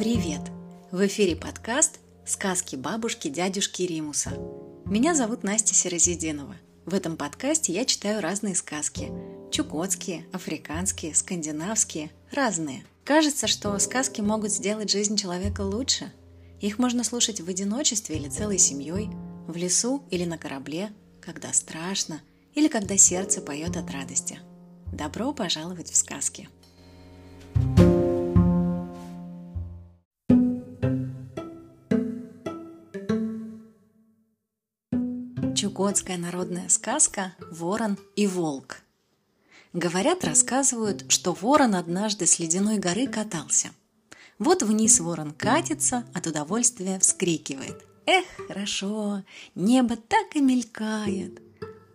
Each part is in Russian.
Привет! В эфире подкаст «Сказки бабушки дядюшки Римуса». Меня зовут Настя Серозидинова. В этом подкасте я читаю разные сказки. Чукотские, африканские, скандинавские, разные. Кажется, что сказки могут сделать жизнь человека лучше. Их можно слушать в одиночестве или целой семьей, в лесу или на корабле, когда страшно или когда сердце поет от радости. Добро пожаловать в сказки! Чукотская народная сказка «Ворон и волк». Говорят, рассказывают, что ворон однажды с ледяной горы катался. Вот вниз ворон катится, от удовольствия вскрикивает. Эх, хорошо, небо так и мелькает.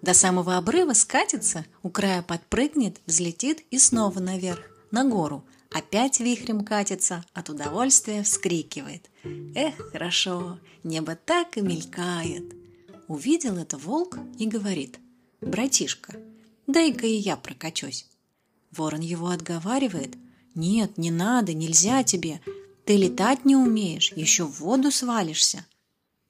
До самого обрыва скатится, у края подпрыгнет, взлетит и снова наверх, на гору. Опять вихрем катится, от удовольствия вскрикивает. Эх, хорошо, небо так и мелькает. Увидел это волк и говорит, «Братишка, дай-ка и я прокачусь». Ворон его отговаривает, «Нет, не надо, нельзя тебе, ты летать не умеешь, еще в воду свалишься».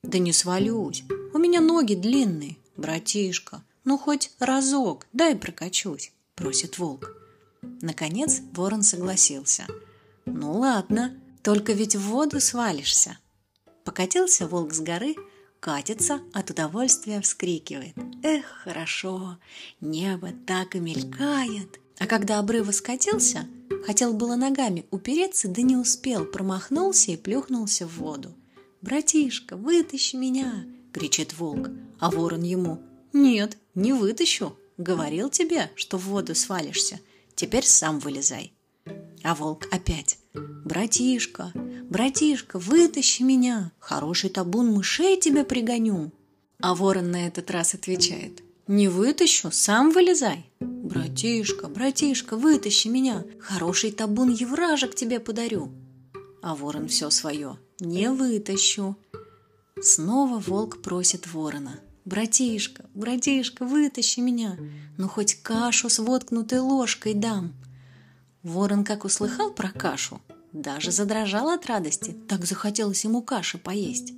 «Да не свалюсь, у меня ноги длинные, братишка, ну хоть разок, дай прокачусь», – просит волк. Наконец ворон согласился. «Ну ладно, только ведь в воду свалишься». Покатился волк с горы – катится, от удовольствия вскрикивает. Эх, хорошо, небо так и мелькает. А когда обрыв скатился, хотел было ногами упереться, да не успел, промахнулся и плюхнулся в воду. «Братишка, вытащи меня!» — кричит волк, а ворон ему. «Нет, не вытащу. Говорил тебе, что в воду свалишься. Теперь сам вылезай». А волк опять. «Братишка, братишка, вытащи меня, хороший табун мышей тебе пригоню». А ворон на этот раз отвечает. «Не вытащу, сам вылезай». «Братишка, братишка, вытащи меня, хороший табун евражек тебе подарю». А ворон все свое. «Не вытащу». Снова волк просит ворона. «Братишка, братишка, вытащи меня, ну хоть кашу с воткнутой ложкой дам». Ворон, как услыхал про кашу, даже задрожал от радости, так захотелось ему каши поесть.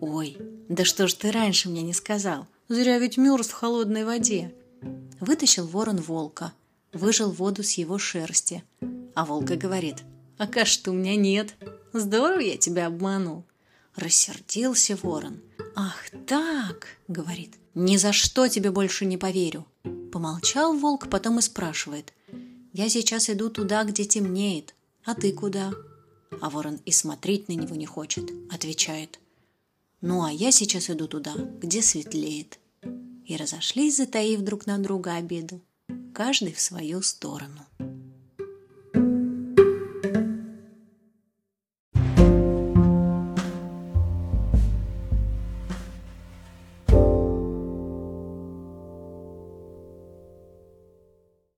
«Ой, да что ж ты раньше мне не сказал? Зря ведь мерз в холодной воде!» Вытащил ворон волка, выжил воду с его шерсти. А волка говорит, «А каши-то у меня нет. Здорово я тебя обманул». Рассердился ворон. «Ах так!» — говорит. «Ни за что тебе больше не поверю!» Помолчал волк, потом и спрашивает. Я сейчас иду туда, где темнеет. А ты куда? А ворон и смотреть на него не хочет, отвечает. Ну, а я сейчас иду туда, где светлеет. И разошлись, затаив друг на друга обиду, каждый в свою сторону.